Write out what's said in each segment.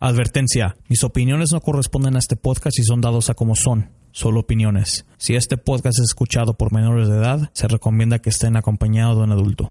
Advertencia, mis opiniones no corresponden a este podcast y son dados a como son, solo opiniones. Si este podcast es escuchado por menores de edad, se recomienda que estén acompañados de un adulto.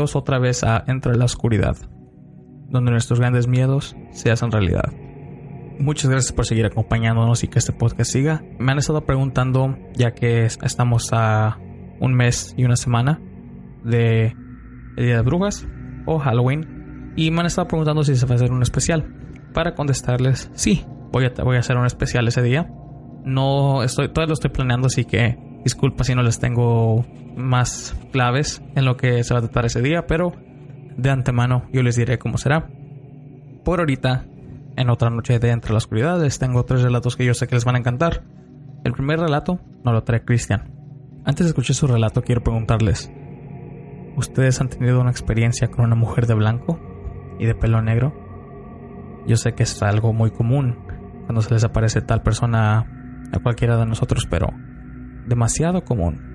Otra vez a Entre la Oscuridad, donde nuestros grandes miedos se hacen realidad. Muchas gracias por seguir acompañándonos y que este podcast siga. Me han estado preguntando, ya que estamos a un mes y una semana de el Día de Brujas o Halloween, y me han estado preguntando si se va a hacer un especial. Para contestarles, sí, voy a, voy a hacer un especial ese día. No estoy, todavía lo estoy planeando, así que disculpa si no les tengo más claves en lo que se va a tratar ese día, pero de antemano yo les diré cómo será. Por ahorita, en otra noche de Entre la Oscuridad, les tengo tres relatos que yo sé que les van a encantar. El primer relato nos lo trae Cristian. Antes de escuchar su relato, quiero preguntarles: ¿Ustedes han tenido una experiencia con una mujer de blanco y de pelo negro? Yo sé que es algo muy común cuando se les aparece tal persona a cualquiera de nosotros, pero demasiado común.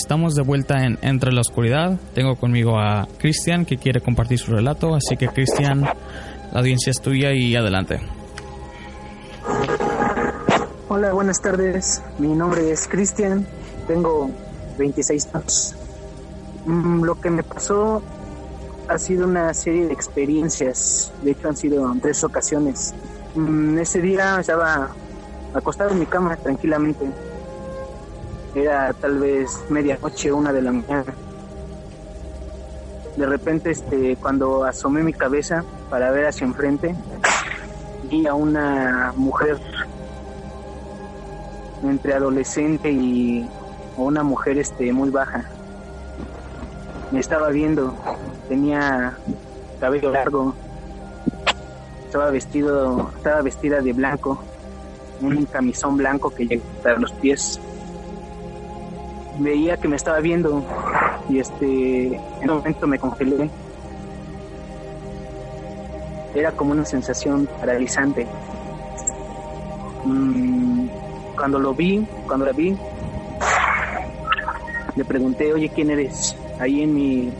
Estamos de vuelta en Entre la Oscuridad. Tengo conmigo a Cristian que quiere compartir su relato. Así que Cristian, la audiencia es tuya y adelante. Hola, buenas tardes. Mi nombre es Cristian. Tengo 26 años. Mm, Lo que me pasó ha sido una serie de experiencias. De hecho, han sido tres ocasiones. Mm, Ese día estaba acostado en mi cama tranquilamente era tal vez medianoche, una de la mañana. De repente, este, cuando asomé mi cabeza para ver hacia enfrente, vi a una mujer entre adolescente y una mujer este muy baja. Me estaba viendo, tenía cabello largo, estaba vestido, estaba vestida de blanco, un camisón blanco que llega hasta los pies veía que me estaba viendo y este en un momento me congelé. Era como una sensación paralizante. Mm, cuando lo vi cuando la vi le pregunté oye quién eres ahí en mi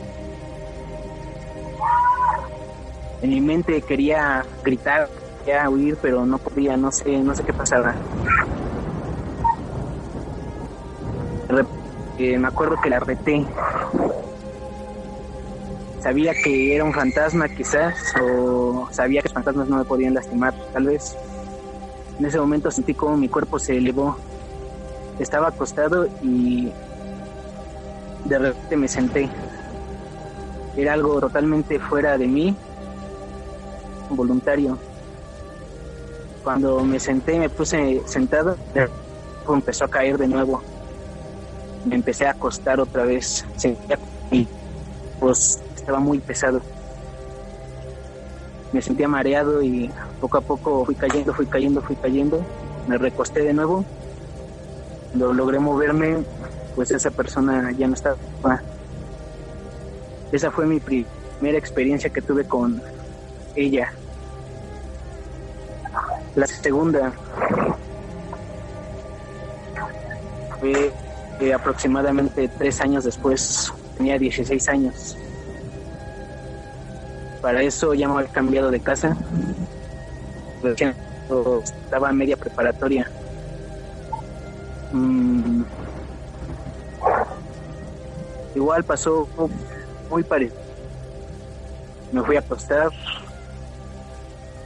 en mi mente quería gritar quería huir pero no podía no sé no sé qué pasaba me acuerdo que la reté. Sabía que era un fantasma quizás, o sabía que los fantasmas no me podían lastimar, tal vez. En ese momento sentí como mi cuerpo se elevó. Estaba acostado y de repente me senté. Era algo totalmente fuera de mí, voluntario. Cuando me senté me puse sentado, empezó a caer de nuevo. Me empecé a acostar otra vez. Sentía y pues estaba muy pesado. Me sentía mareado y poco a poco fui cayendo, fui cayendo, fui cayendo. Me recosté de nuevo. Lo logré moverme, pues esa persona ya no estaba. Esa fue mi primera experiencia que tuve con ella. La segunda fue eh, aproximadamente tres años después, tenía 16 años. Para eso ya me había cambiado de casa. Estaba en media preparatoria. Mm. Igual pasó muy parecido. Me fui a acostar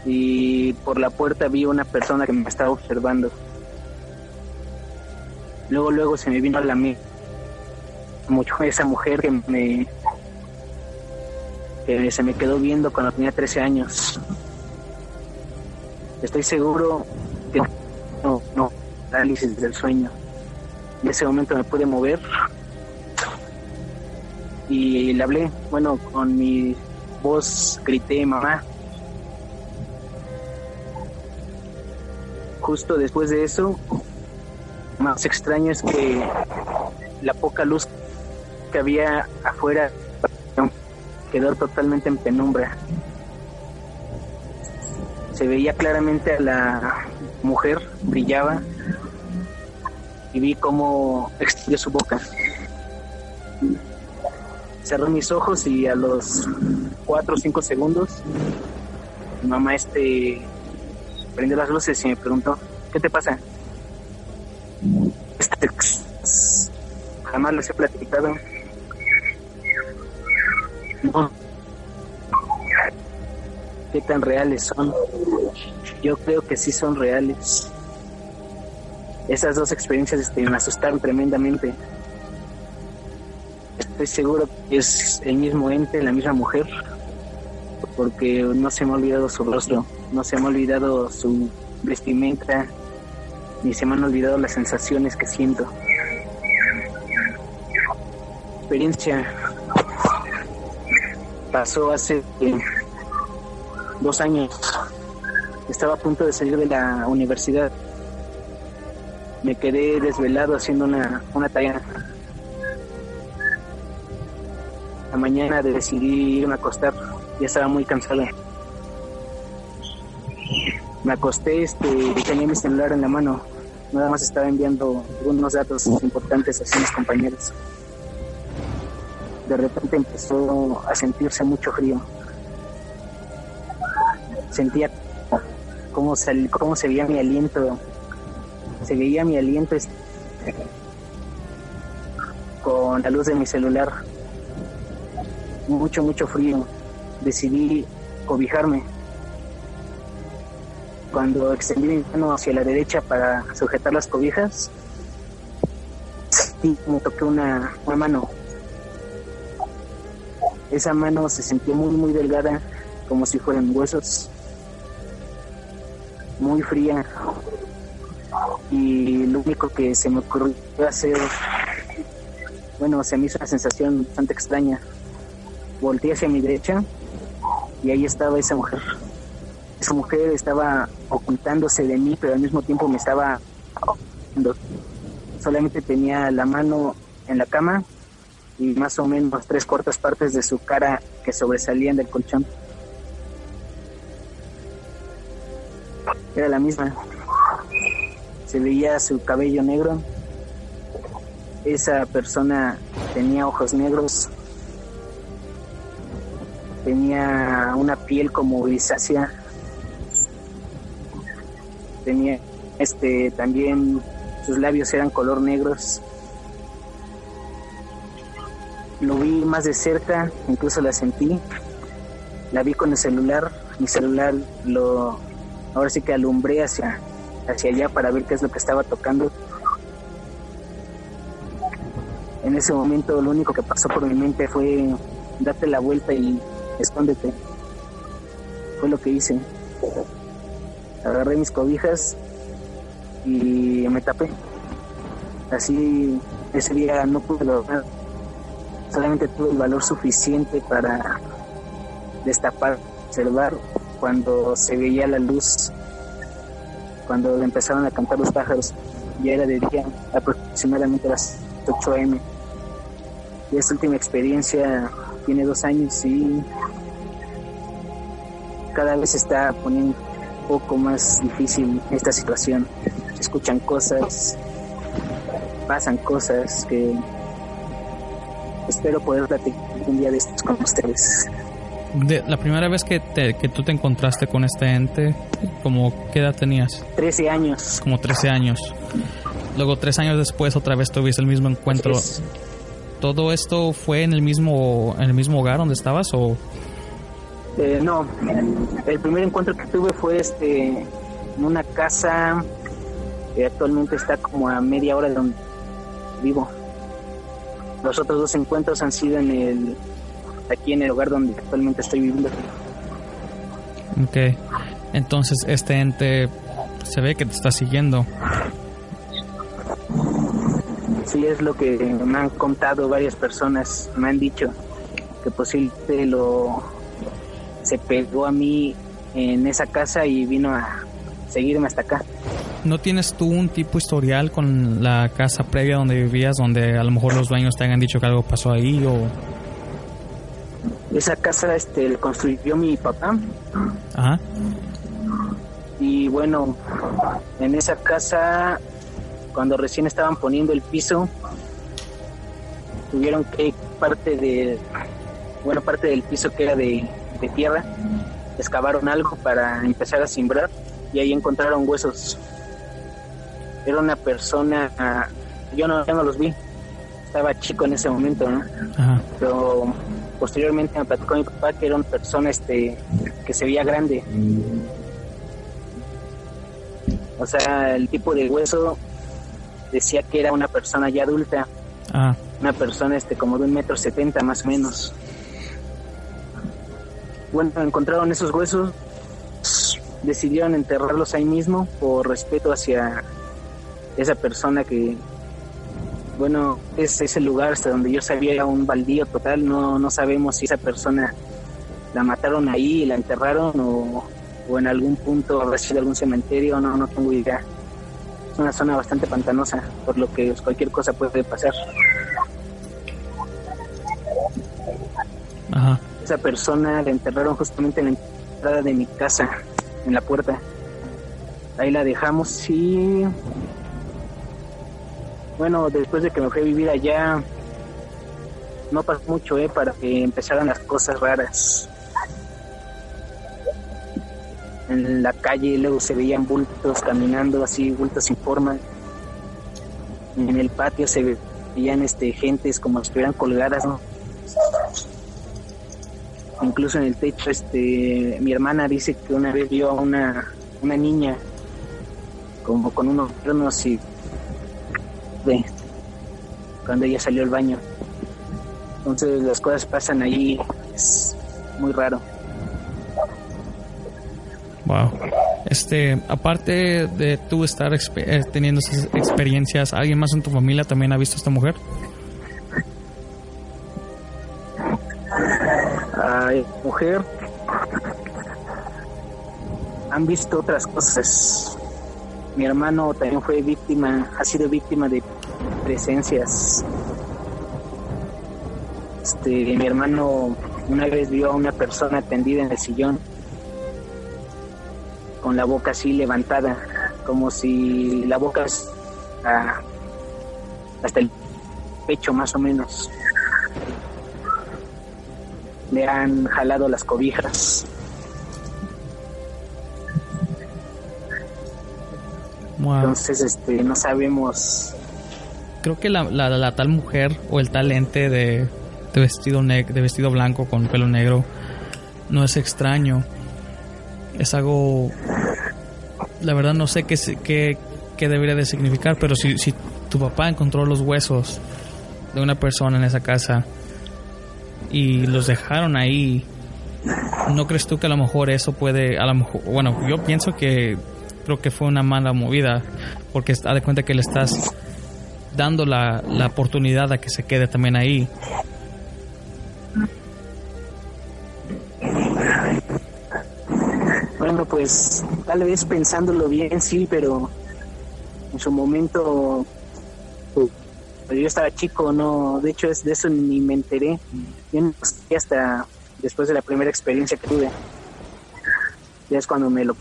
y por la puerta vi una persona que me estaba observando. Luego, luego se me vino a la mente mucho esa mujer que me que se me quedó viendo cuando tenía 13 años. Estoy seguro que no, no, análisis del sueño. En ese momento me pude mover y le hablé, bueno, con mi voz grité mamá. Justo después de eso, más extraño es que la poca luz que había afuera quedó totalmente en penumbra. Se veía claramente a la mujer, brillaba y vi cómo extendió su boca. Cerré mis ojos y a los cuatro o cinco segundos mi mamá este prendió las luces y me preguntó, ¿qué te pasa? Este, jamás les he platicado ¿Qué tan reales son? Yo creo que sí son reales. Esas dos experiencias este, me asustaron tremendamente. Estoy seguro que es el mismo ente, la misma mujer, porque no se me ha olvidado su rostro, no se me ha olvidado su vestimenta, ni se me han olvidado las sensaciones que siento. Experiencia pasó hace dos años. Estaba a punto de salir de la universidad. Me quedé desvelado haciendo una, una tarea. La mañana decidí irme a acostar. Ya estaba muy cansada. Me acosté, este, tenía mi celular en la mano. Nada más estaba enviando algunos datos importantes a mis compañeros de repente empezó a sentirse mucho frío. Sentía cómo se, cómo se veía mi aliento, se veía mi aliento con la luz de mi celular. Mucho, mucho frío. Decidí cobijarme. Cuando extendí mi mano hacia la derecha para sujetar las cobijas, me toqué una, una mano esa mano se sintió muy, muy delgada, como si fueran huesos, muy fría. Y lo único que se me ocurrió hacer, bueno, se me hizo una sensación bastante extraña. Volté hacia mi derecha y ahí estaba esa mujer. Esa mujer estaba ocultándose de mí, pero al mismo tiempo me estaba solamente tenía la mano en la cama y más o menos tres cuartas partes de su cara que sobresalían del colchón. Era la misma. Se veía su cabello negro. Esa persona tenía ojos negros. Tenía una piel como grisácea. Tenía este también sus labios eran color negros lo vi más de cerca, incluso la sentí. La vi con el celular, mi celular lo ahora sí que alumbré hacia hacia allá para ver qué es lo que estaba tocando. En ese momento lo único que pasó por mi mente fue date la vuelta y escóndete. Fue lo que hice. Agarré mis cobijas y me tapé. Así ese día no pude lograr. Solamente tuve el valor suficiente para destapar, observar cuando se veía la luz, cuando empezaron a cantar los pájaros. Ya era de día, aproximadamente las 8 am. Y esta última experiencia tiene dos años y cada vez está poniendo poco más difícil esta situación. Se escuchan cosas, pasan cosas que espero poder platicar un día de estos con ustedes. De, la primera vez que, te, que tú te encontraste con este ente, como ¿qué edad tenías? 13 años. Como 13 años. Luego tres años después otra vez tuviste el mismo encuentro. ¿Todo esto fue en el mismo en el mismo hogar donde estabas o Eh, no, el primer encuentro que tuve fue este en una casa que actualmente está como a media hora de donde vivo. Los otros dos encuentros han sido en el aquí en el hogar donde actualmente estoy viviendo. Ok. Entonces este ente se ve que te está siguiendo. Sí, es lo que me han contado varias personas, me han dicho que posiblemente lo se pegó a mí en esa casa y vino a seguirme hasta acá. ¿No tienes tú un tipo historial con la casa previa donde vivías, donde a lo mejor los dueños te hayan dicho que algo pasó ahí o... Esa casa este la construyó mi papá Ajá. y bueno, en esa casa cuando recién estaban poniendo el piso tuvieron que parte de bueno, parte del piso que era de, de tierra, excavaron algo para empezar a simbrar y ahí encontraron huesos. Era una persona, yo no, yo no los vi, estaba chico en ese momento, ¿no? Ajá. pero posteriormente me platicó mi papá que era una persona este que se veía grande o sea el tipo de hueso decía que era una persona ya adulta Ah, una persona este como de un metro setenta más o menos bueno encontraron esos huesos decidieron enterrarlos ahí mismo por respeto hacia esa persona que bueno, es ese lugar hasta donde yo sabía un baldío total, no, no sabemos si esa persona la mataron ahí la enterraron o, o en algún punto habrá sido algún cementerio, no, no tengo idea. Es una zona bastante pantanosa, por lo que cualquier cosa puede pasar. ajá. Persona la enterraron justamente en la entrada de mi casa, en la puerta. Ahí la dejamos y bueno, después de que me fui a vivir allá, no pasó mucho, ¿eh? Para que empezaran las cosas raras. En la calle luego se veían bultos caminando así, bultos sin forma. En el patio se veían este, gentes como si estuvieran colgadas, ¿no? Incluso en el techo, este, mi hermana dice que una vez vio a una, una niña como con unos cuernos y de cuando ella salió al baño. Entonces las cosas pasan ahí, es muy raro. Wow. Este, aparte de tú estar eh, teniendo esas experiencias, ¿alguien más en tu familia también ha visto a esta mujer? Han visto otras cosas. Mi hermano también fue víctima, ha sido víctima de presencias. Este, mi hermano una vez vio a una persona tendida en el sillón con la boca así levantada, como si la boca ah, hasta el pecho más o menos. Le han jalado las cobijas. Wow. Entonces, este, no sabemos. Creo que la, la, la tal mujer o el tal ente de de vestido, de vestido blanco con pelo negro no es extraño. Es algo... La verdad no sé qué, qué, qué debería de significar, pero si, si tu papá encontró los huesos de una persona en esa casa y los dejaron ahí, ¿no crees tú que a lo mejor eso puede, a lo mejor, bueno, yo pienso que creo que fue una mala movida, porque está de cuenta que le estás dando la, la oportunidad a que se quede también ahí. Bueno, pues tal vez pensándolo bien, sí, pero en su momento pues, yo estaba chico, no, de hecho es de eso ni me enteré. Yo no hasta después de la primera experiencia que tuve. Ya es cuando me lo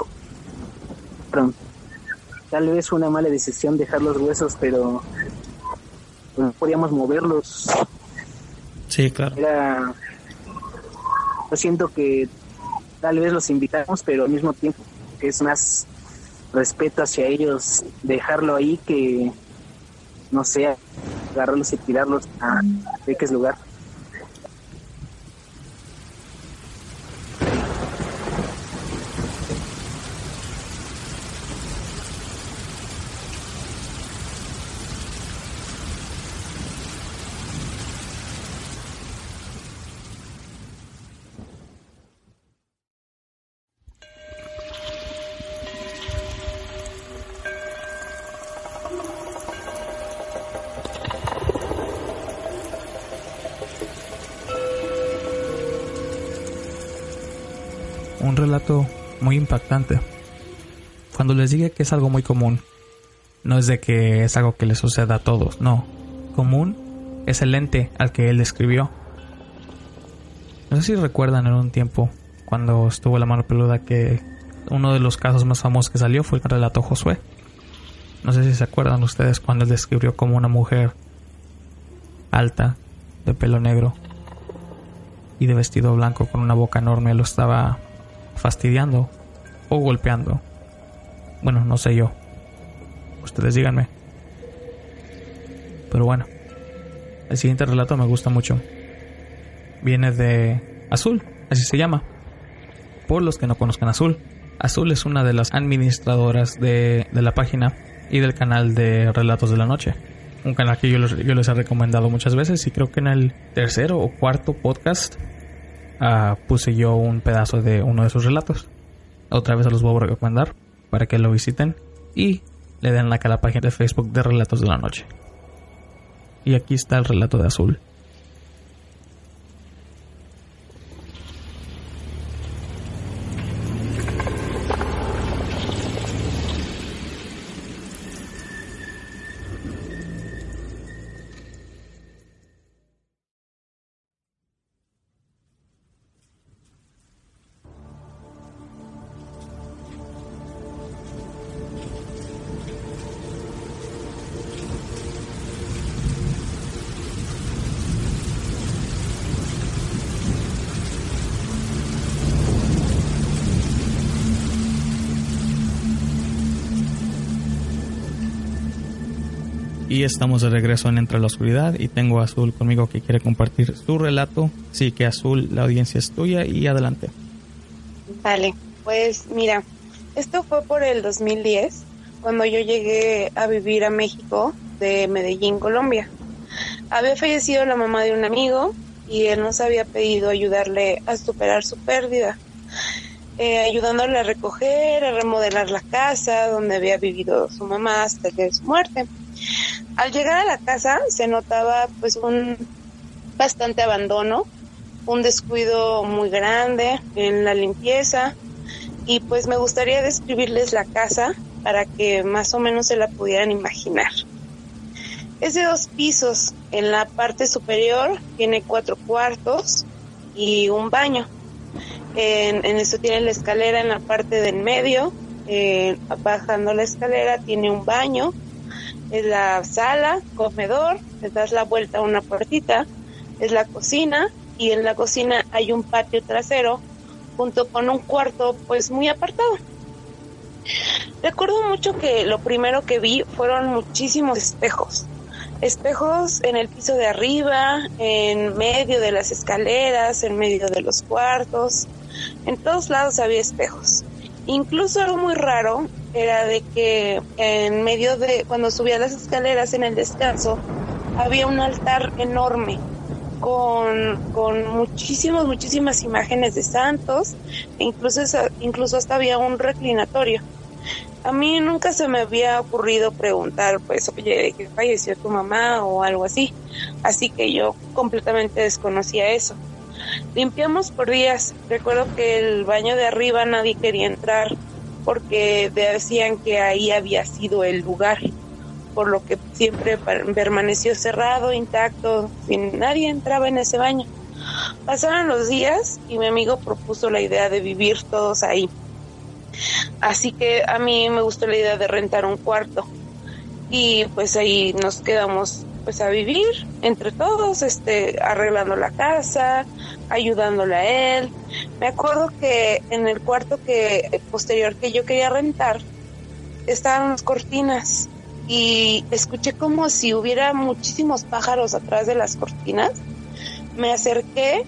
Tal vez fue una mala decisión dejar los huesos, pero pues, podíamos moverlos. Sí, claro. Era, yo siento que tal vez los invitamos, pero al mismo tiempo que es más respeto hacia ellos dejarlo ahí que, no sé, agarrarlos y tirarlos a X lugar. Cuando les dije que es algo muy común, no es de que es algo que le suceda a todos, no. Común es el ente al que él describió. No sé si recuerdan en un tiempo, cuando estuvo la mano peluda, que uno de los casos más famosos que salió fue el relato Josué. No sé si se acuerdan ustedes cuando él describió como una mujer alta, de pelo negro y de vestido blanco con una boca enorme lo estaba fastidiando o golpeando. Bueno, no sé yo. Ustedes díganme. Pero bueno, el siguiente relato me gusta mucho. Viene de Azul, así se llama. Por los que no conozcan Azul. Azul es una de las administradoras de, la página y del canal de Relatos de la Noche. Un canal que yo yo les he recomendado muchas veces y creo que en el tercero o cuarto podcast Ah, puse yo un pedazo de uno de sus relatos. Otra vez los voy a recomendar para que lo visiten y le den like a la página de Facebook de Relatos de la Noche. Y aquí está el relato de Azul. Estamos de regreso en Entre la Oscuridad y tengo a Azul conmigo que quiere compartir su relato. Sí que Azul, la audiencia es tuya y adelante. Vale, pues mira, esto fue por el 2010, cuando yo llegué a vivir a México de Medellín, Colombia. Había fallecido la mamá de un amigo y él nos había pedido ayudarle a superar su pérdida, eh, ayudándole a recoger, a remodelar la casa donde había vivido su mamá hasta que su muerte. Al llegar a la casa se notaba pues un bastante abandono, un descuido muy grande en la limpieza y pues me gustaría describirles la casa para que más o menos se la pudieran imaginar. Es de dos pisos. En la parte superior tiene cuatro cuartos y un baño. En, en esto tiene la escalera en la parte del medio. Eh, bajando la escalera tiene un baño es la sala, comedor, le das la vuelta a una puertita, es la cocina y en la cocina hay un patio trasero junto con un cuarto pues muy apartado. Recuerdo mucho que lo primero que vi fueron muchísimos espejos. espejos en el piso de arriba, en medio de las escaleras, en medio de los cuartos, en todos lados había espejos. Incluso algo muy raro era de que en medio de, cuando subía las escaleras en el descanso, había un altar enorme con, con muchísimas, muchísimas imágenes de santos, e incluso, incluso hasta había un reclinatorio. A mí nunca se me había ocurrido preguntar, pues, oye, ¿qué falleció tu mamá o algo así? Así que yo completamente desconocía eso. Limpiamos por días. Recuerdo que el baño de arriba nadie quería entrar porque decían que ahí había sido el lugar, por lo que siempre permaneció cerrado, intacto, sin nadie entraba en ese baño. Pasaron los días y mi amigo propuso la idea de vivir todos ahí. Así que a mí me gustó la idea de rentar un cuarto y pues ahí nos quedamos pues a vivir entre todos, este, arreglando la casa, ayudándole a él. Me acuerdo que en el cuarto que posterior que yo quería rentar estaban las cortinas y escuché como si hubiera muchísimos pájaros atrás de las cortinas. Me acerqué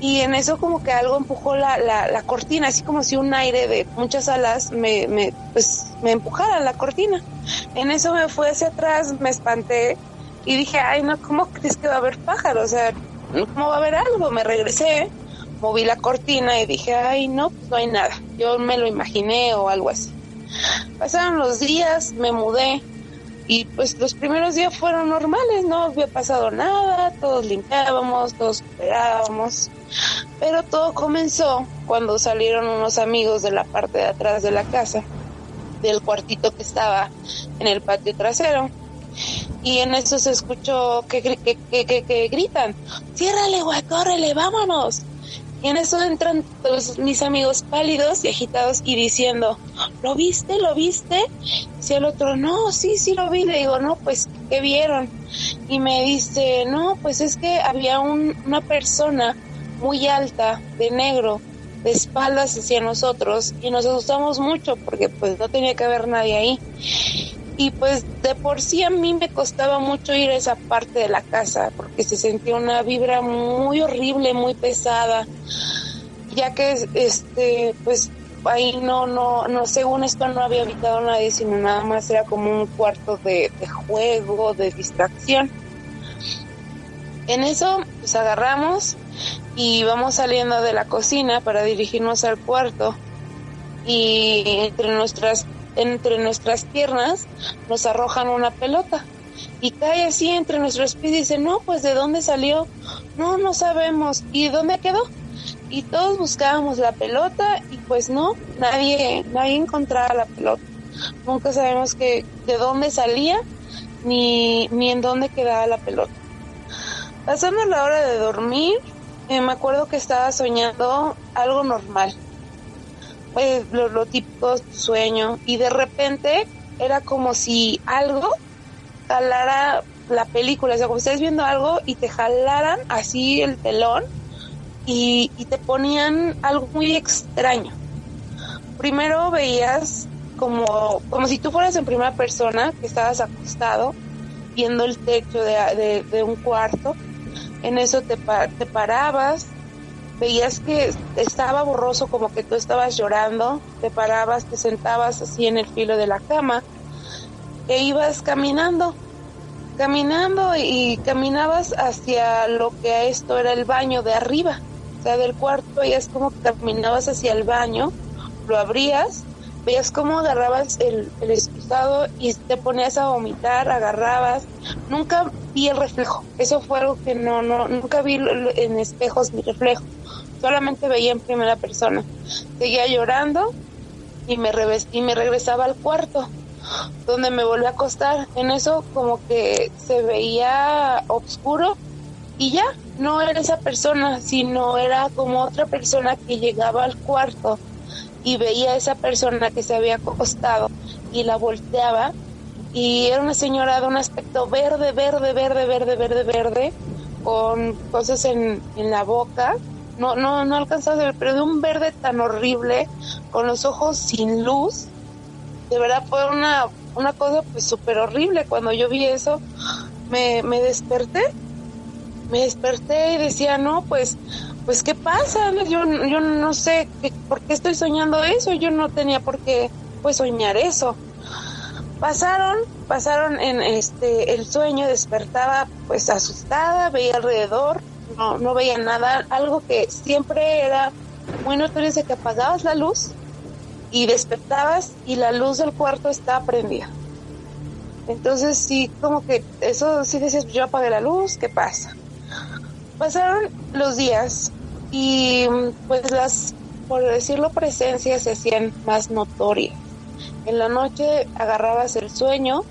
y en eso como que algo empujó la, la, cortina, así como si un aire de muchas alas me, me, pues, me empujara la cortina. En eso me fui hacia atrás, me espanté y dije, ay no, ¿cómo crees que va a haber pájaros? O sea, ¿cómo va a haber algo? Me regresé, moví la cortina y dije, ay no, pues no hay nada. Yo me lo imaginé o algo así. Pasaron los días, me mudé y pues los primeros días fueron normales, no había pasado nada, todos limpiábamos, todos esperábamos, pero todo comenzó cuando salieron unos amigos de la parte de atrás de la casa, del cuartito que estaba en el patio trasero. Y en eso se escuchó que, que, que, que gritan, ciérrale, güey, córrele, vámonos. Y en eso entran todos mis amigos pálidos y agitados y diciendo, ¿lo viste? ¿Lo viste? Y el otro, no, sí, sí lo vi. Le digo, no, pues, ¿qué vieron? Y me dice, no, pues es que había una persona muy alta, de negro, de espaldas hacia nosotros y nos asustamos mucho porque pues no tenía que haber nadie ahí y pues de por sí a mí me costaba mucho ir a esa parte de la casa porque se sentía una vibra muy horrible, muy pesada, ya que este pues ahí no no no según esto no había habitado nadie sino nada más era como un cuarto de, de juego, de distracción. En eso pues agarramos y vamos saliendo de la cocina para dirigirnos al cuarto y entre nuestras entre nuestras piernas nos arrojan una pelota y cae así entre nuestros pies y dice, no, pues de dónde salió, no, no sabemos, ¿y dónde quedó? Y todos buscábamos la pelota y pues no, nadie, nadie encontraba la pelota. Nunca sabemos que, de dónde salía ni, ni en dónde quedaba la pelota. Pasando la hora de dormir, eh, me acuerdo que estaba soñando algo normal pues, lo, típico sueño. Y de repente era como si algo jalara la película, o sea, como estés viendo algo y te jalaran así el telón y, y te ponían algo muy extraño. Primero veías como, como si tú fueras en primera persona, que estabas acostado viendo el techo de, de, un cuarto, en eso te, te parabas, veías que estaba borroso como que tú estabas llorando, te parabas, te sentabas así en el filo de la cama e ibas caminando, caminando y caminabas hacia lo que esto era el baño de arriba, o sea, del cuarto, y es como que caminabas hacia el baño, lo abrías, veías cómo agarrabas el, el excusado y te ponías a vomitar, agarrabas, nunca vi el reflejo, eso fue algo que no, no, nunca vi en espejos mi reflejo solamente veía en primera persona. Seguía llorando y me, y me regresaba al cuarto, donde me volví a acostar. En eso como que se veía oscuro y ya, no era esa persona, sino era como otra persona que llegaba al cuarto y veía a esa persona que se había acostado y la volteaba y era una señora de un aspecto verde, verde, verde, verde, verde, verde, con cosas en, en la boca no, no, no alcanzaba a ver, pero de un verde tan horrible, con los ojos sin luz, de verdad fue una, una cosa pues súper horrible cuando yo vi eso. me, me desperté, me desperté y decía, no, pues, pues, ¿qué pasa? Yo, yo no sé por qué estoy soñando eso, yo no tenía por qué, pues, soñar eso. Pasaron, pasaron en este, el sueño, despertaba, pues, asustada, veía alrededor, no, no veía nada, algo que siempre era muy notorio es que apagabas la luz y despertabas y la luz del cuarto estaba prendida. Entonces sí, como que eso sí decías, yo apagué la luz, ¿qué pasa? Pasaron los días y pues las, por decirlo, presencias se hacían más notorias. En la noche agarrabas el sueño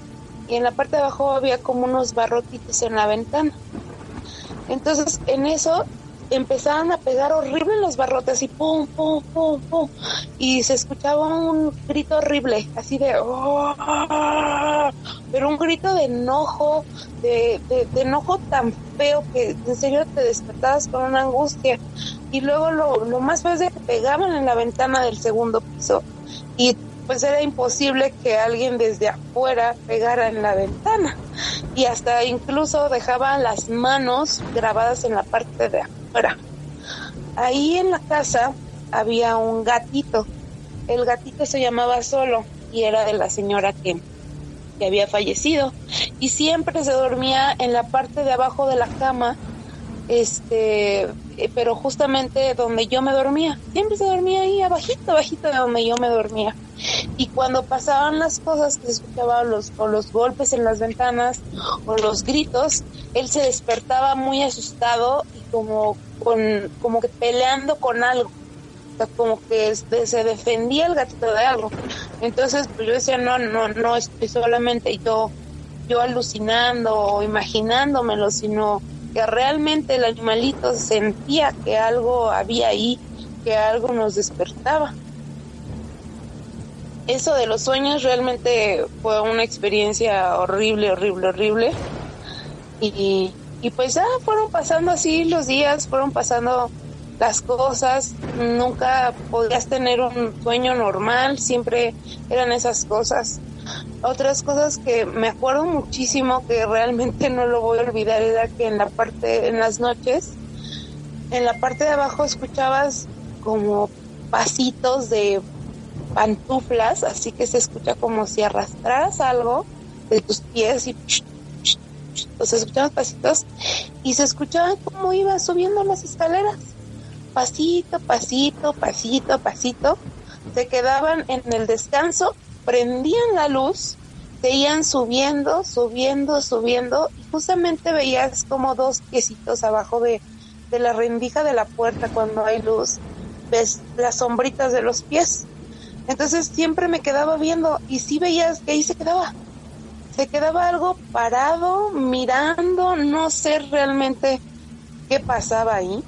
y en la parte de abajo había como unos barrotitos en la ventana. Entonces en eso empezaban a pegar horrible los barrotes y pum, pum, pum, pum. Y se escuchaba un grito horrible, así de... Oh", pero un grito de enojo, de, de, enojo tan feo que en serio te despertabas con una angustia. Y luego lo, lo más es de que pegaban en la ventana del segundo piso. Y pues era imposible que alguien desde afuera pegara en la ventana y hasta incluso dejaban las manos grabadas en la parte de afuera. Ahí en la casa había un gatito. El gatito se llamaba Solo y era de la señora que, que había fallecido y siempre se dormía en la parte de abajo de la cama este, eh, pero justamente donde yo me dormía, siempre se dormía ahí abajito, abajito de donde yo me dormía. Y cuando pasaban las cosas que se escuchaban los, o los golpes en las ventanas o los gritos, él se despertaba muy asustado y como, con, como que peleando con algo. Como que se defendía el gatito de algo. Entonces, pues yo decía, no, no, no estoy solamente yo, yo alucinando o imaginándomelo, sino que realmente el animalito sentía que algo había ahí, que algo nos despertaba. Eso de los sueños realmente fue una experiencia horrible, horrible, horrible. Y, y pues ya fueron pasando así los días, fueron pasando las cosas, nunca podías tener un sueño normal, siempre eran esas cosas. Otras cosas que me acuerdo muchísimo que realmente no lo voy a olvidar era que en la parte, en las noches, en la parte de abajo escuchabas como pasitos de pantuflas, así que se escucha como si arrastraras algo de tus pies y se escuchaban pasitos y se escuchaba como iba subiendo las escaleras pasito, pasito, pasito, pasito, se quedaban en el descanso, prendían la luz, seguían subiendo, subiendo, subiendo, y justamente veías como dos piecitos abajo de, de la rendija de la puerta cuando hay luz, ves las sombritas de los pies. Entonces siempre me quedaba viendo y sí veías que ahí se quedaba. Se quedaba algo parado, mirando, no sé realmente qué pasaba ahí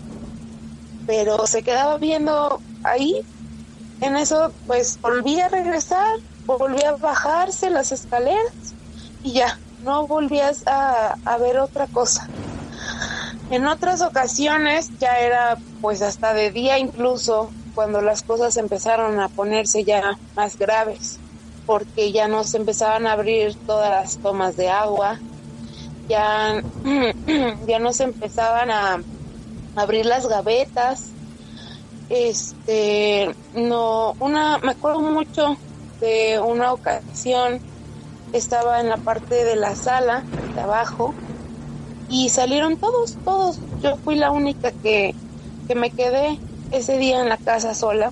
pero se quedaba viendo ahí. En eso, pues volví a regresar, volví a bajarse las escaleras y ya, no volvías a, a ver otra cosa. En otras ocasiones ya era pues hasta de día incluso cuando las cosas empezaron a ponerse ya más graves, porque ya no se empezaban a abrir todas las tomas de agua, ya, ya no se empezaban a abrir las gavetas. Este, no, una, me acuerdo mucho de una ocasión, estaba en la parte de la sala de abajo y salieron todos, todos. Yo fui la única que, que me quedé ese día en la casa sola.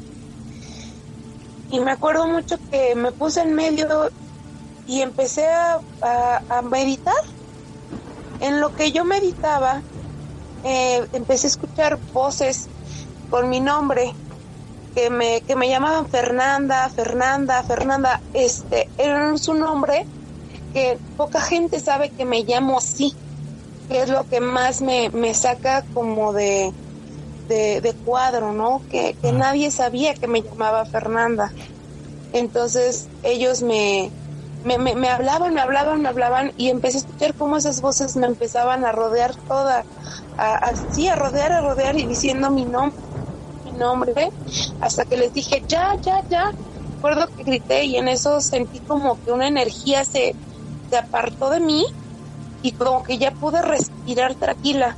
Y me acuerdo mucho que me puse en medio y empecé a, a meditar. En lo que yo meditaba, eh, empecé a escuchar voces con mi nombre que me, que me llamaban Fernanda, Fernanda, Fernanda. Este, era su nombre que poca gente sabe que me llamo así, que es lo que más me, me saca como de, de, cuadro, ¿no? Que, que nadie sabía que me llamaba Fernanda. Entonces ellos me, me, me, me, hablaban, me hablaban, me hablaban y empecé a escuchar cómo esas voces me empezaban a rodear toda, así a rodear, a rodear y diciendo mi nombre, mi nombre, hasta que les dije ya, ya, ya. Recuerdo que grité y en eso sentí como que una energía se, se apartó de mí y como que ya pude respirar tranquila.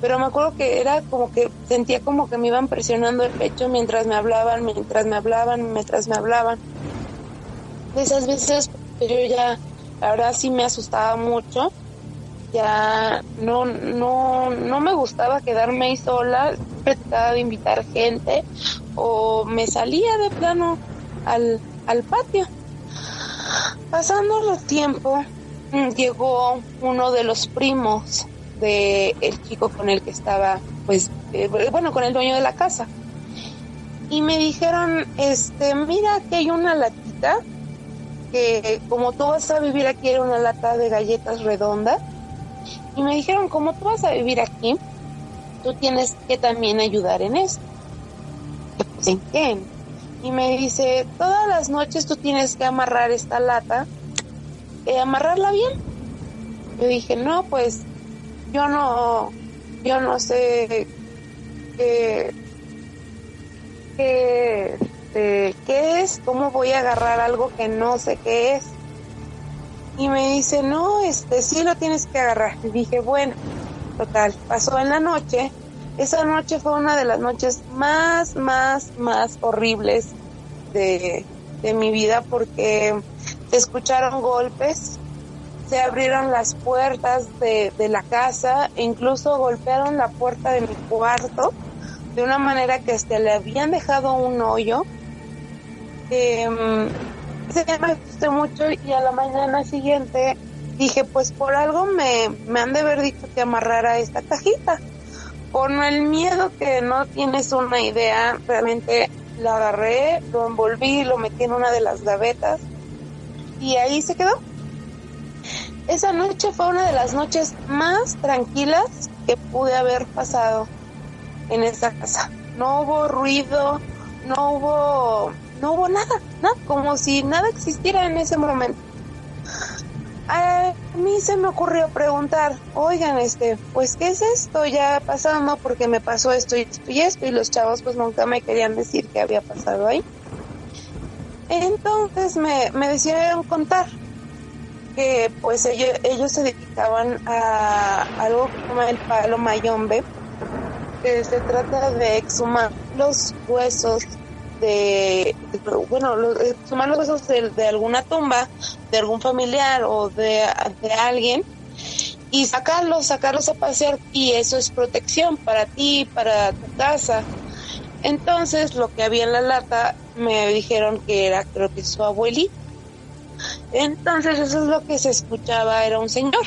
Pero me acuerdo que era como que sentía como que me iban presionando el pecho mientras me hablaban, mientras me hablaban, mientras me hablaban. De esas veces, pero ya, la verdad sí me asustaba mucho. Ya no, no, no me gustaba quedarme ahí sola, trataba de invitar gente o me salía de plano al, al patio. Pasando los tiempo, mm, llegó uno de los primos de el chico con el que estaba, pues, eh, bueno, con el dueño de la casa. Y me dijeron, este, mira que hay una latita, que como tú vas a vivir aquí, era una lata de galletas redonda. Y me dijeron, como tú vas a vivir aquí, tú tienes que también ayudar en esto. Pues, ¿En qué? Y me dice, todas las noches tú tienes que amarrar esta lata, eh, amarrarla bien. Yo dije, no, pues yo no, yo no sé qué, qué, este, qué es, cómo voy a agarrar algo que no sé qué es. Y me dice, no, este, sí lo tienes que agarrar. Y dije, bueno, total, pasó en la noche. Esa noche fue una de las noches más, más, más horribles de, de mi vida porque se escucharon golpes, se abrieron las puertas de, la casa incluso golpearon la puerta de mi cuarto de una manera que hasta le habían dejado un hoyo. Ese día me asusté mucho y a la mañana siguiente dije, pues por algo me, me han de haber dicho que amarrara esta cajita. Con el miedo que no tienes una idea, realmente la agarré, lo envolví, lo metí en una de las gavetas y ahí se quedó. Esa noche fue una de las noches más tranquilas que pude haber pasado en esta casa. No hubo ruido, no hubo, no hubo nada, nada, como si nada existiera en ese momento. A mí se me ocurrió preguntar, oigan, este, pues, ¿qué es esto? Ya pasando porque me pasó esto y esto y esto, y los chavos pues nunca me querían decir qué había pasado ahí. Entonces me, me decidieron contar que pues ellos, ellos se dedicaban a algo llama el palo mayombe, que se trata de exhumar los huesos de, bueno, los, exhumar los huesos de, alguna tumba, de algún familiar o de, de alguien y sacarlos, sacarlos a pasear y eso es protección para ti, para tu casa. Entonces lo que había en la lata me dijeron que era creo que su abuelito entonces eso es lo que se escuchaba, era un señor.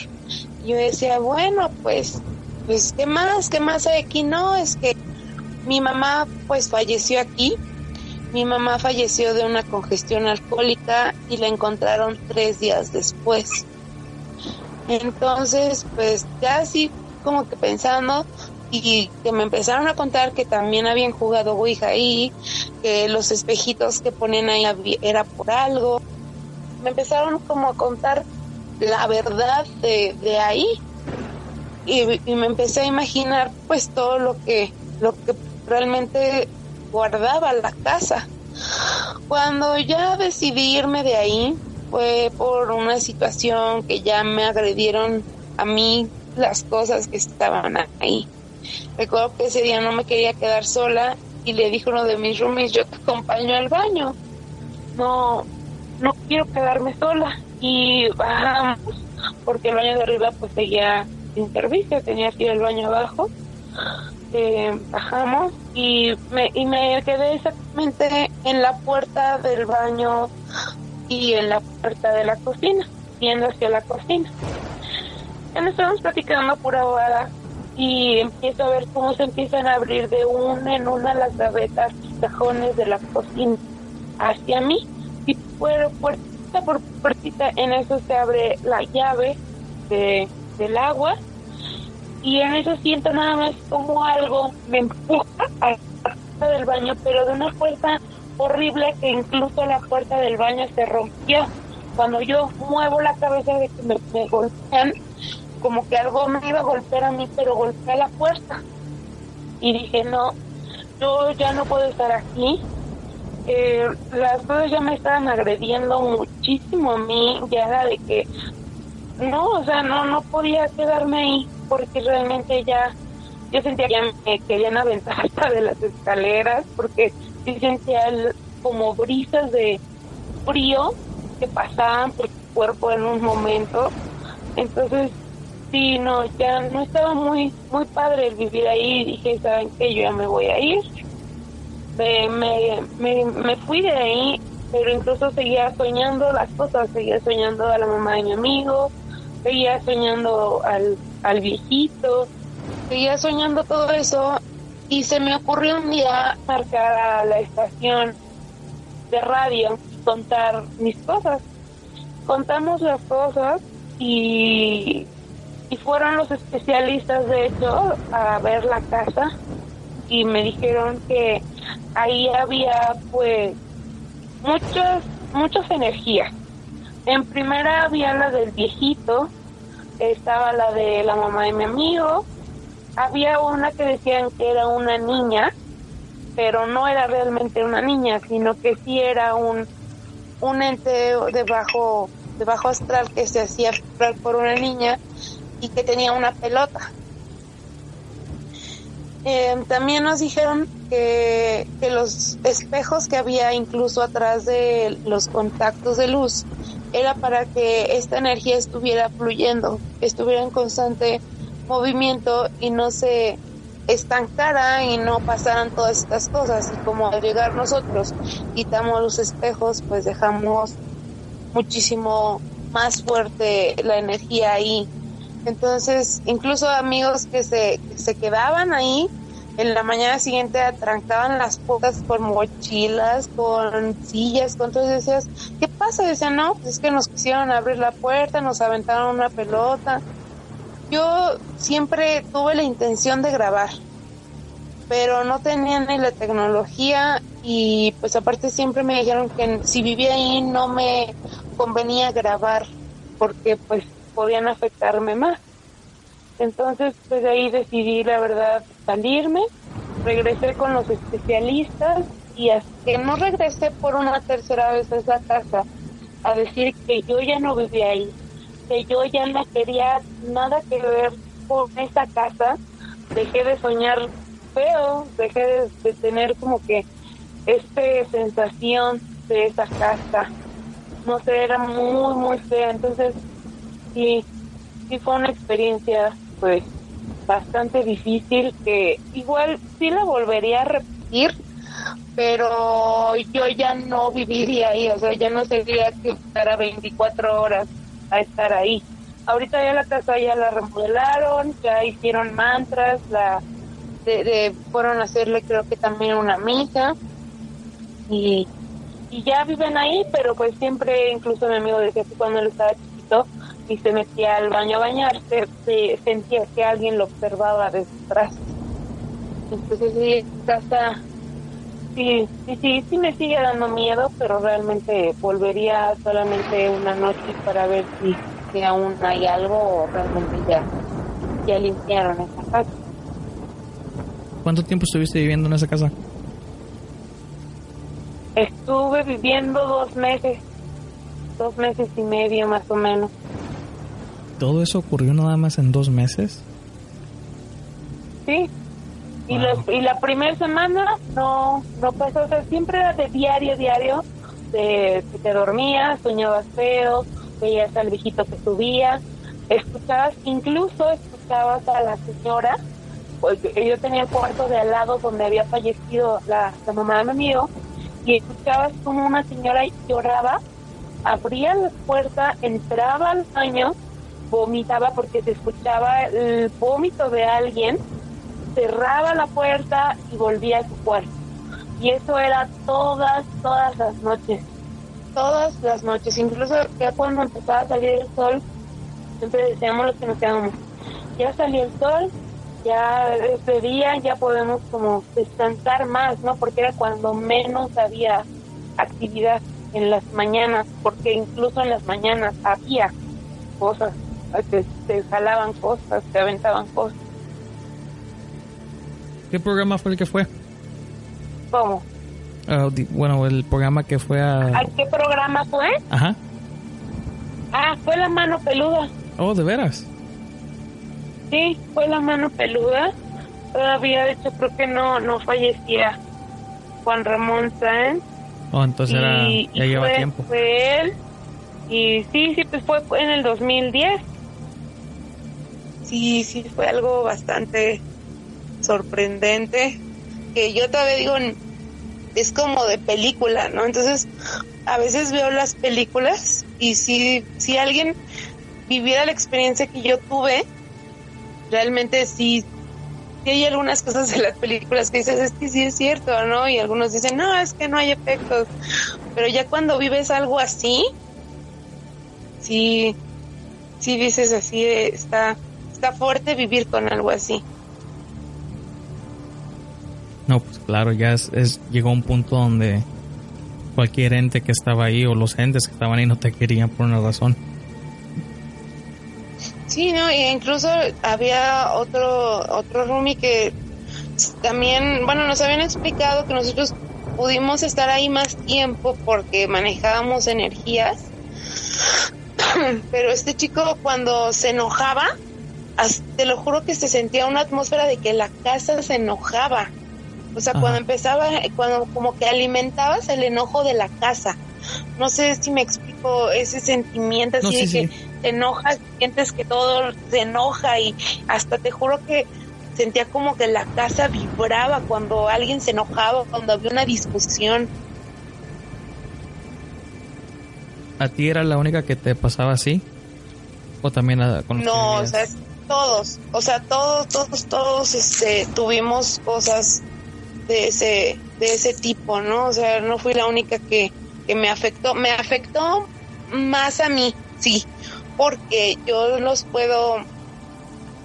Yo decía, bueno, pues, pues, ¿qué más? ¿Qué más hay aquí? No, es que mi mamá pues falleció aquí. Mi mamá falleció de una congestión alcohólica y la encontraron tres días después. Entonces, pues ya así como que pensando y que me empezaron a contar que también habían jugado Ouija ahí, que los espejitos que ponen ahí era por algo, me empezaron como a contar la verdad de, de ahí. Y, me empecé a imaginar pues todo lo que lo que realmente guardaba la casa. Cuando ya decidí irme de ahí fue por una situación que ya me agredieron a mí las cosas que estaban ahí. Recuerdo que ese día no me quería quedar sola y le dijo uno de mis roomies yo te acompaño al baño no no quiero quedarme sola y bajamos porque el baño de arriba pues seguía sin servicio, tenía que ir al baño abajo. Eh, bajamos y me, y me quedé exactamente en la puerta del baño y en la puerta de la cocina, viendo hacia la cocina. Ya nos estamos platicando pura hora y empiezo a ver cómo se empiezan a abrir de una en una las gavetas y cajones de la cocina hacia mí y por puerta por puertita en eso se abre la llave de, del agua. Y en eso siento nada más como algo me empuja a la puerta del baño pero de una fuerza horrible que incluso la puerta del baño se rompió. Cuando yo muevo la cabeza de que me, me golpean como que algo me iba a golpear a mí pero golpea la puerta. Y dije no yo ya no puedo estar aquí eh, las dos ya me estaban agrediendo muchísimo a mí, ya era de que no, o sea, no, no podía quedarme ahí porque realmente ya yo sentía que me querían aventar hasta de las escaleras porque sí sentía como brisas de frío que pasaban por tu cuerpo en un momento. Entonces, sí, no, ya no estaba muy muy padre el vivir ahí. Dije, ¿saben qué? Yo ya me voy a ir. Me, me, me, fui de ahí, pero incluso seguía soñando las cosas. Seguía soñando a la mamá de mi amigo, seguía soñando al, al viejito, seguía soñando todo eso. Y se me ocurrió un día marcar a la estación de radio contar mis cosas. Contamos las cosas y, y fueron los especialistas, de hecho, a ver la casa y me dijeron que ahí había pues muchas, muchas energías. En primera había la del viejito, estaba la de la mamá de mi amigo, había una que decían que era una niña, pero no era realmente una niña, sino que sí era un, un ente de bajo, astral que se hacía por una niña y que tenía una pelota. Eh, también nos dijeron que, que, los espejos que había incluso atrás de los contactos de luz era para que esta energía estuviera fluyendo, estuviera en constante movimiento y no se estancara y no pasaran todas estas cosas. Y como al llegar nosotros quitamos los espejos, pues dejamos muchísimo más fuerte la energía ahí entonces, incluso amigos que se, se quedaban ahí, en la mañana siguiente atrancaban las puertas con mochilas, con sillas, con todo. decías, ¿qué pasa? Decían, no, pues es que nos quisieron abrir la puerta, nos aventaron una pelota. Yo siempre tuve la intención de grabar, pero no tenía ni la tecnología y pues aparte siempre me dijeron que si vivía ahí no me convenía grabar porque pues podían afectarme más. Entonces, pues de ahí decidí, la verdad, salirme, regresé con los especialistas y hasta que no regresé por una tercera vez a esa casa a decir que yo ya no vivía ahí, que yo ya no quería nada que ver con esa casa, dejé de soñar feo, dejé de, de tener como que esta sensación de esa casa. No sé, era muy, muy fea. Entonces sí, sí fue una experiencia pues bastante difícil que igual sí la volvería a repetir, pero yo ya no viviría ahí, o sea, ya no sería que estar 24 horas a estar ahí. Ahorita ya la casa ya la remodelaron, ya hicieron mantras, la de, fueron a hacerle creo que también una misa y, y ya viven ahí, pero pues siempre, incluso mi amigo decía que cuando él estaba chiquito, y se metía al baño a bañarse, se sentía que alguien lo observaba detrás. Entonces sí, casa, sí, sí, sí, sí me sigue dando miedo, pero realmente volvería solamente una noche para ver si, si aún hay algo o realmente ya, ya limpiaron esa casa. ¿Cuánto tiempo estuviste viviendo en esa casa? Estuve viviendo dos meses, dos meses y medio más o menos todo eso ocurrió nada más en dos meses? Sí. Y, y la primera semana no, no pasó, o sea, siempre era de diario, diario, de que te dormías, soñabas feo, veías al viejito que subía, escuchabas, incluso escuchabas a la señora, porque yo tenía el cuarto de al lado donde había fallecido la, la mamá de mi amigo, y escuchabas como una señora lloraba, abría la puerta, entraba al baño, vomitaba porque se escuchaba el vómito de alguien, cerraba la puerta y volvía a su cuarto. Y eso era todas, todas las noches. Todas las noches. Incluso ya cuando empezaba a salir el sol, siempre decíamos los que nos quedamos, ya salió el sol, ya este día ya podemos como descansar más, ¿no? Porque era cuando menos había actividad en las mañanas, porque incluso en las mañanas había cosas te, te jalaban cosas, te aventaban cosas. ¿Qué programa fue el que fue? ¿Cómo? Uh, bueno, el programa que fue a... ¿A qué programa fue? Ajá. Ah, fue La Mano Peluda. Oh, ¿de veras? Sí, fue la mano peluda. Todavía, de hecho, creo que no, no fallecía Juan Ramón Sáenz. Oh, entonces era, Y- ya y lleva fue, tiempo. Fue él. Y sí, sí, pues fue en el 2010. Sí, sí, fue algo bastante sorprendente. Que yo todavía digo, es como de película, ¿no? Entonces, a veces veo las películas y si, si alguien viviera la experiencia que yo tuve, realmente sí, sí hay algunas cosas de las películas que dices, es que sí es cierto, ¿no? Y algunos dicen, no, es que no hay efectos. Pero ya cuando vives algo así, sí, sí dices así, está, está fuerte vivir con algo así. No, pues claro, ya es, es- llegó a un punto donde cualquier ente que estaba ahí o los entes que estaban ahí no te querían por una razón. Sí, no, e incluso había otro otro roomie que también, bueno, nos habían explicado que nosotros pudimos estar ahí más tiempo porque manejábamos energías. Pero este chico cuando se enojaba, te lo juro que se sentía una atmósfera de que la casa se enojaba. O sea, Ajá. cuando empezaba, cuando como que alimentabas el enojo de la casa. No sé si me explico ese sentimiento así No, de sí, que te enojas, sientes que todo se enoja y hasta te juro que sentía como que la casa vibraba cuando alguien se enojaba, cuando había una discusión. ¿A ti era la única que te pasaba así? ¿O también a- con No, o sea, todos, o sea, todos, todos, todos, este, tuvimos cosas de ese, de ese tipo, ¿no? O sea, no fui la única que, que me afectó, me afectó más a mí, sí, porque yo los puedo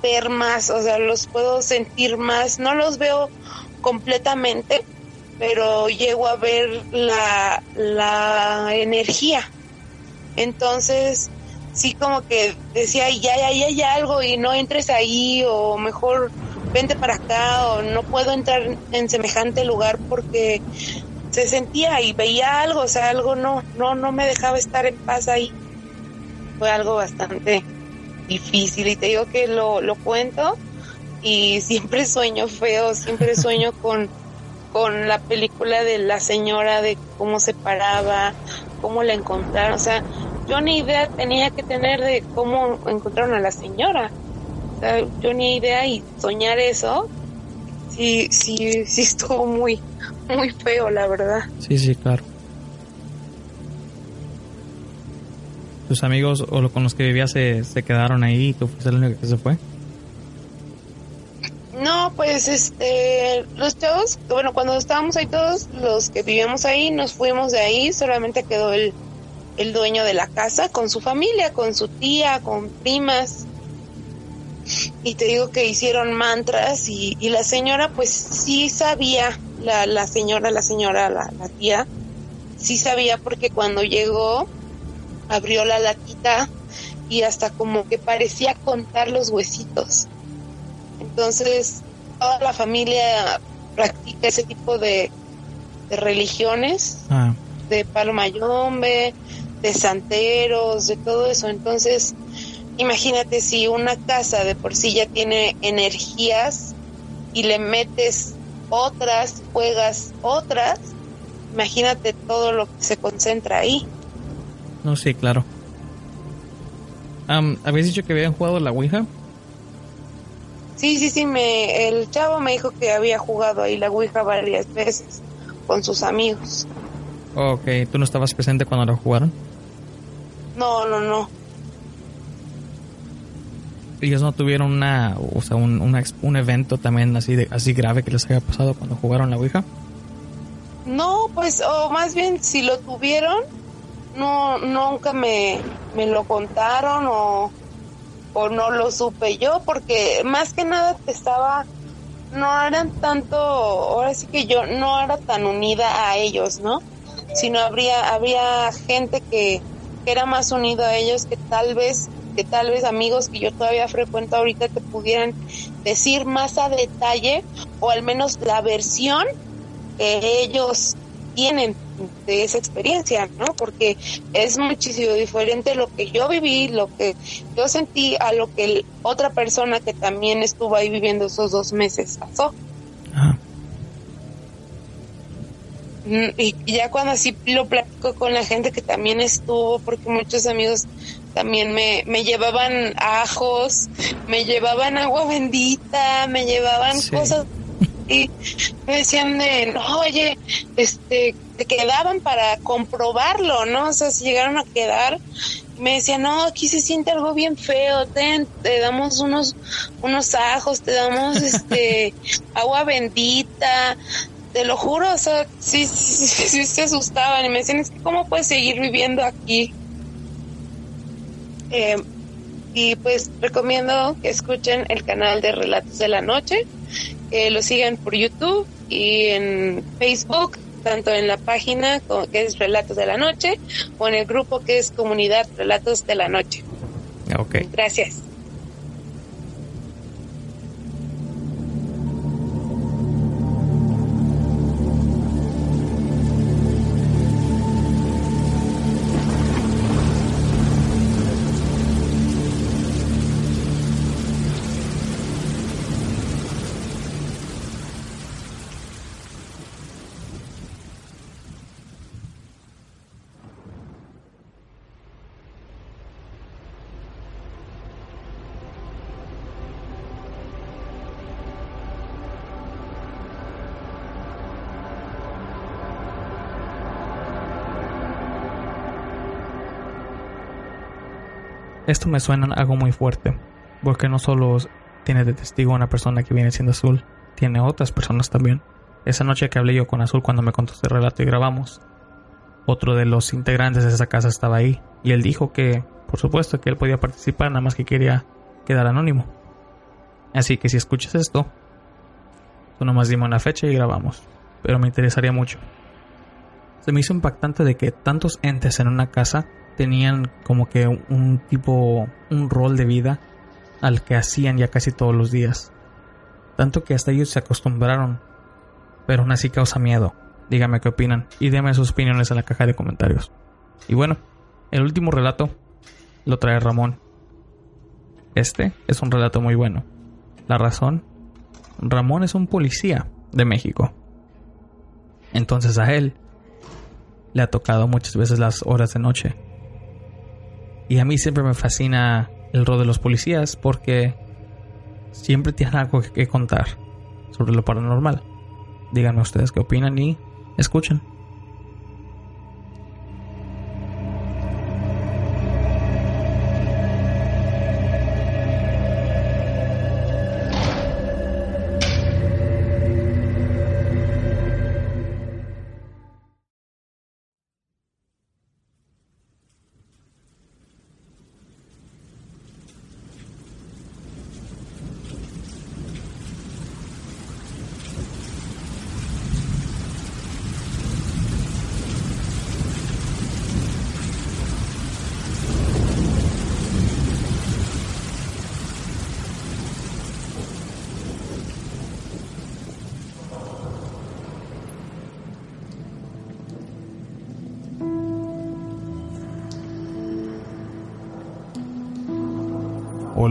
ver más, o sea, los puedo sentir más, no los veo completamente, pero llego a ver la, la energía. Entonces, sí como que decía, ya, ya, ya hay algo y no entres ahí o mejor vente para acá o no puedo entrar en semejante lugar porque se sentía y veía algo, o sea, algo no, no, no me dejaba estar en paz ahí. Fue algo bastante difícil y te digo que lo, lo cuento y siempre sueño feo, siempre sueño con, con la película de la señora, de cómo se paraba, cómo la encontraron, o sea, yo ni idea tenía que tener de cómo encontraron a la señora. O sea, yo ni idea y soñar eso, sí, sí, sí estuvo muy, muy feo, la verdad. Sí, sí, claro. ¿Tus amigos o lo- con los que vivías se, se quedaron ahí y tú fuiste la única que se fue? No, pues este, los chavos, bueno, cuando estábamos ahí todos, los que vivíamos ahí, nos fuimos de ahí, solamente quedó el, el dueño de la casa con su familia, con su tía, con primas. Y te digo que hicieron mantras y, y la señora pues sí sabía, la, la señora, la señora, la, la tía, sí sabía porque cuando llegó abrió la latita y hasta como que parecía contar los huesitos. Entonces, toda la familia practica ese tipo de, de religiones, Ah, de palo mayombe, de santeros, de todo eso. Entonces, imagínate si una casa de por sí ya tiene energías y le metes otras, juegas otras, imagínate todo lo que se concentra ahí. no, sí, claro. Am, ¿Habías dicho que habían jugado la Ouija? Sí, sí, sí, me, el chavo me dijo que había jugado ahí la Ouija varias veces con sus amigos. Ok, ¿tú no estabas presente cuando la jugaron? No, no, no. Ellos no tuvieron una, o sea, un, una un evento también así de así grave que les haya pasado cuando jugaron la Ouija. No, pues, o más bien si lo tuvieron, no, nunca me, me lo contaron o, o no lo supe yo, porque más que nada estaba, no eran tanto, ahora sí que yo no era tan unida a ellos, ¿no? Sino habría, había gente que, que era más unido a ellos que tal vez, que tal vez amigos que yo todavía frecuento ahorita te pudieran decir más a detalle o al menos la versión que ellos tienen de esa experiencia, ¿no? Porque es muchísimo diferente lo que yo viví, lo que yo sentí a lo que otra persona que también estuvo ahí viviendo esos dos meses pasó. Mm, y ya cuando así lo platico con la gente que también estuvo, porque muchos amigos también me, me llevaban ajos, me llevaban agua bendita, me llevaban cosas y me decían de, no, oye, este, te quedaban para comprobarlo, ¿no? O sea, si llegaron a quedar, me decían, no, aquí se siente algo bien feo, te, te damos unos, unos ajos, te damos este, agua bendita, te lo juro, o sea, sí, sí, sí, se asustaban y me decían, es que cómo puedes seguir viviendo aquí. Eh, y pues recomiendo que escuchen el canal de Relatos de la Noche que lo sigan por YouTube y en Facebook, tanto en la página que es Relatos de la Noche o en el grupo que es Comunidad Relatos de la Noche. Ok. Gracias. Esto me suena algo muy fuerte, porque no solo tiene de testigo una persona que viene siendo azul, tiene otras personas también. Esa noche que hablé yo con Azul cuando me contó este relato y grabamos, otro de los integrantes de esa casa estaba ahí, y él dijo que, por supuesto, que él podía participar, nada más que quería quedar anónimo. Así que si escuchas esto, tú nomás dime una fecha y grabamos, pero me interesaría mucho. Se me hizo impactante de que tantos entes en una casa tenían como que un tipo, un rol de vida al que hacían ya casi todos los días. Tanto que hasta ellos se acostumbraron, pero aún así causa miedo. Dígame qué opinan y déme sus opiniones en la caja de comentarios. Y bueno, el último relato lo trae Ramón. Este es un relato muy bueno. La razón, Ramón es un policía de México. Entonces a él le ha tocado muchas veces las horas de noche y a mí siempre me fascina el rol de los policías porque siempre tienen algo que contar sobre lo paranormal. Díganme ustedes qué opinan y escuchen.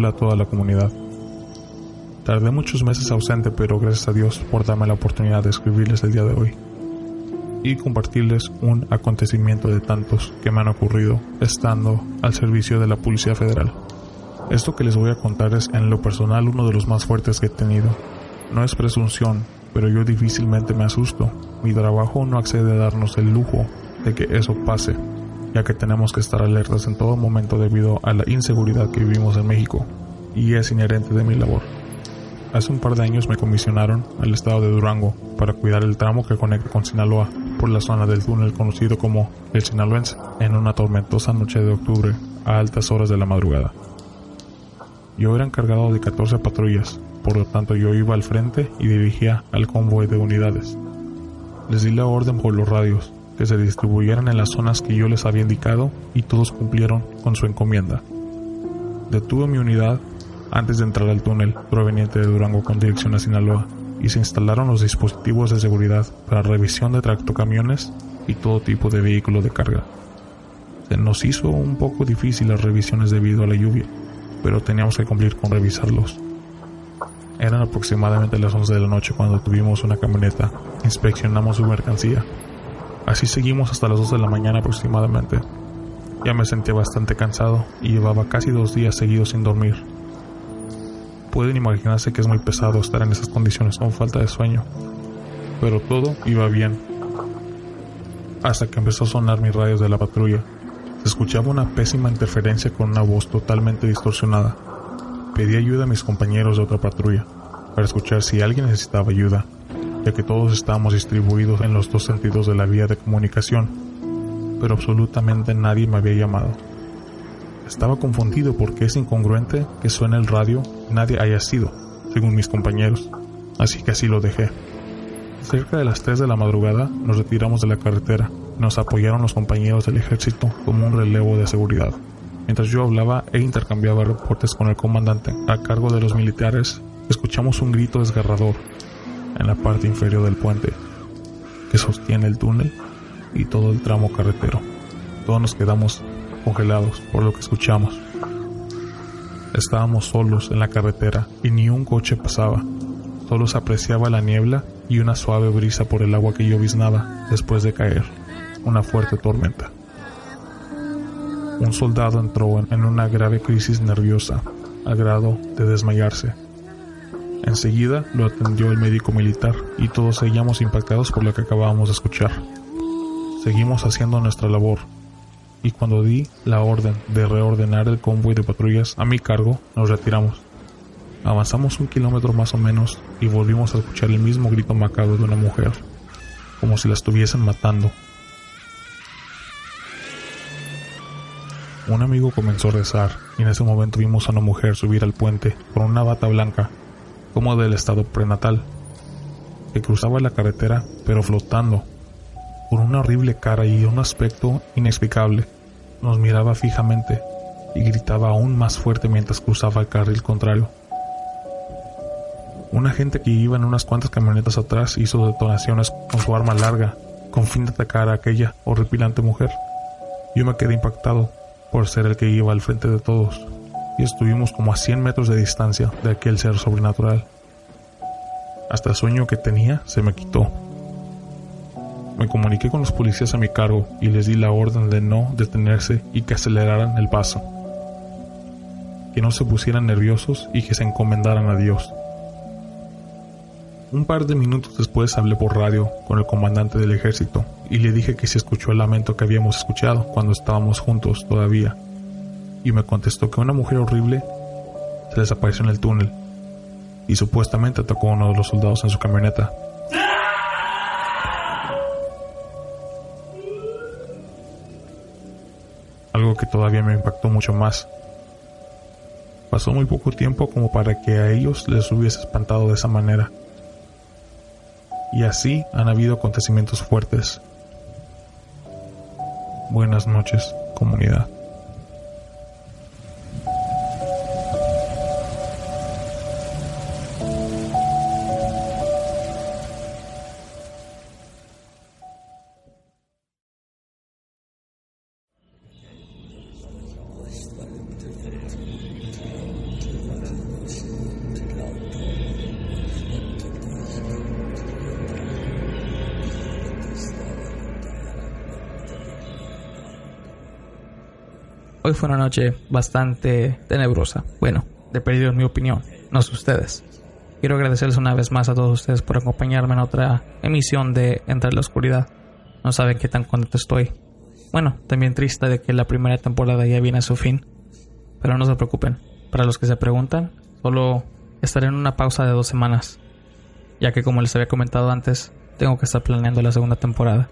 A toda la comunidad. Tardé muchos meses ausente, pero gracias a Dios por darme la oportunidad de escribirles el día de hoy y compartirles un acontecimiento de tantos que me han ocurrido estando al servicio de la Policía Federal. Esto que les voy a contar es en lo personal uno de los más fuertes que he tenido. No es presunción, pero yo difícilmente me asusto. Mi trabajo no accede a darnos el lujo de que eso pase, ya que tenemos que estar alertas en todo momento debido a la inseguridad que vivimos en México, y es inherente de mi labor. Hace un par de años me comisionaron al estado de Durango para cuidar el tramo que conecta con Sinaloa por la zona del túnel conocido como el Sinaloense en una tormentosa noche de octubre a altas horas de la madrugada. Yo era encargado de 14 patrullas, por lo tanto yo iba al frente y dirigía al convoy de unidades. Les di la orden por los radios que se distribuyeran en las zonas que yo les había indicado y todos cumplieron con su encomienda. Detuve mi unidad antes de entrar al túnel proveniente de Durango con dirección a Sinaloa y se instalaron los dispositivos de seguridad para revisión de tractocamiones y todo tipo de vehículo de carga. Se nos hizo un poco difícil las revisiones debido a la lluvia, pero teníamos que cumplir con revisarlos. Eran aproximadamente las 11 de la noche cuando tuvimos una camioneta. Inspeccionamos su mercancía. Así seguimos hasta las 2 de la mañana aproximadamente. Ya me sentía bastante cansado y llevaba casi dos días seguidos sin dormir. Pueden imaginarse que es muy pesado estar en esas condiciones con falta de sueño. Pero todo iba bien. Hasta que empezó a sonar mis radios de la patrulla. Se escuchaba una pésima interferencia con una voz totalmente distorsionada. Pedí ayuda a mis compañeros de otra patrulla para escuchar si alguien necesitaba ayuda, ya que todos estábamos distribuidos en los dos sentidos de la vía de comunicación, pero absolutamente nadie me había llamado. Estaba confundido porque es incongruente que suene el radio nadie haya sido, según mis compañeros, así que así lo dejé. Cerca de las 3 de la madrugada nos retiramos de la carretera nos apoyaron los compañeros del ejército como un relevo de seguridad. Mientras yo hablaba e intercambiaba reportes con el comandante a cargo de los militares, escuchamos un grito desgarrador en la parte inferior del puente que sostiene el túnel y todo el tramo carretero. Todos nos quedamos congelados por lo que escuchamos. Estábamos solos en la carretera y ni un coche pasaba. Solo se apreciaba la niebla y una suave brisa por el agua que lloviznaba después de caer una fuerte tormenta un soldado entró en una grave crisis nerviosa, a grado de desmayarse. Enseguida lo atendió el médico militar y todos seguíamos impactados por lo que acabábamos de escuchar. Seguimos haciendo nuestra labor y cuando di la orden de reordenar el convoy de patrullas a mi cargo, nos retiramos. Avanzamos un kilómetro más o menos y volvimos a escuchar el mismo grito macabro de una mujer, como si la estuviesen matando Un amigo comenzó a rezar y en ese momento vimos a una mujer subir al puente con una bata blanca, como del estado prenatal, que cruzaba la carretera pero flotando, con una horrible cara y un aspecto inexplicable. Nos miraba fijamente y gritaba aún más fuerte mientras cruzaba el carril contrario. Un agente que iba en unas cuantas camionetas atrás hizo detonaciones con su arma larga, con fin de atacar a aquella horripilante mujer. Yo me quedé impactado por ser el que iba al frente de todos, y estuvimos como a 100 metros de distancia de aquel ser sobrenatural. Hasta el sueño que tenía se me quitó. Me comuniqué con los policías a mi cargo y les di la orden de no detenerse y que aceleraran el paso. Que no se pusieran nerviosos y que se encomendaran a Dios. Un par de minutos después hablé por radio con el comandante del ejército y le dije que se escuchó el lamento que habíamos escuchado cuando estábamos juntos todavía. Y me contestó que una mujer horrible se desapareció en el túnel y supuestamente atacó a uno de los soldados en su camioneta. Todavía me impactó mucho más. Pasó muy poco tiempo como para que a ellos les hubiese espantado de esa manera y así han habido acontecimientos fuertes. Buenas noches, comunidad. Fue una noche bastante tenebrosa. Bueno, de perdido en mi opinión, no sé ustedes. Quiero agradecerles una vez más a todos ustedes por acompañarme en otra emisión de Entre la Oscuridad. No saben qué tan contento estoy. Bueno, también triste de que la primera temporada ya viene a su fin. Pero no se preocupen. Para los que se preguntan, solo estaré en una pausa de dos semanas. Ya que como les había comentado antes, tengo que estar planeando la segunda temporada.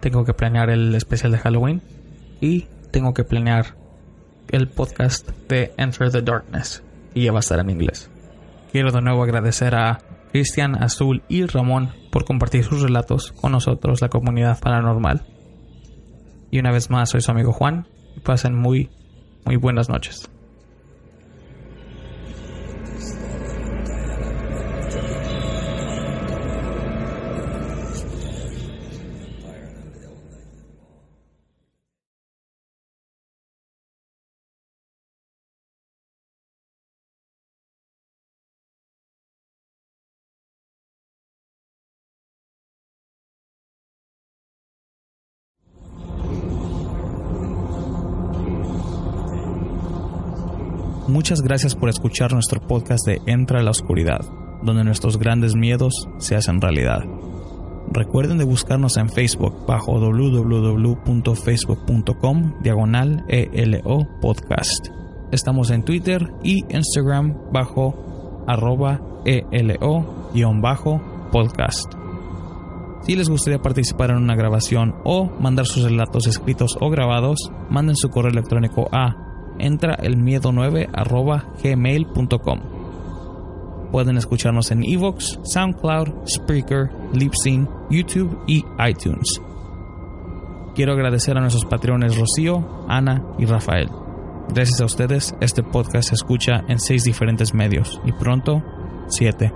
Tengo que planear el especial de Halloween y tengo que planear el podcast de Enter the Darkness y ya va a estar en inglés. Quiero de nuevo agradecer a Cristian, Azul y Ramón por compartir sus relatos con nosotros, la comunidad paranormal. Y una vez más, soy su amigo Juan y pasen muy, muy buenas noches. Muchas gracias por escuchar nuestro podcast de Entra a la Oscuridad, donde nuestros grandes miedos se hacen realidad. Recuerden de buscarnos en Facebook bajo www.facebook.com diagonal ELO podcast. Estamos en Twitter y Instagram bajo arroba ELO-podcast. Si les gustaría participar en una grabación o mandar sus relatos escritos o grabados, manden su correo electrónico a entraelmiedo9 gmail.com. Pueden escucharnos en Evox, SoundCloud, Spreaker, Libsyn, YouTube y iTunes. Quiero agradecer a nuestros patrones Rocío, Ana y Rafael. Gracias a ustedes, este podcast se escucha en seis diferentes medios y pronto, siete.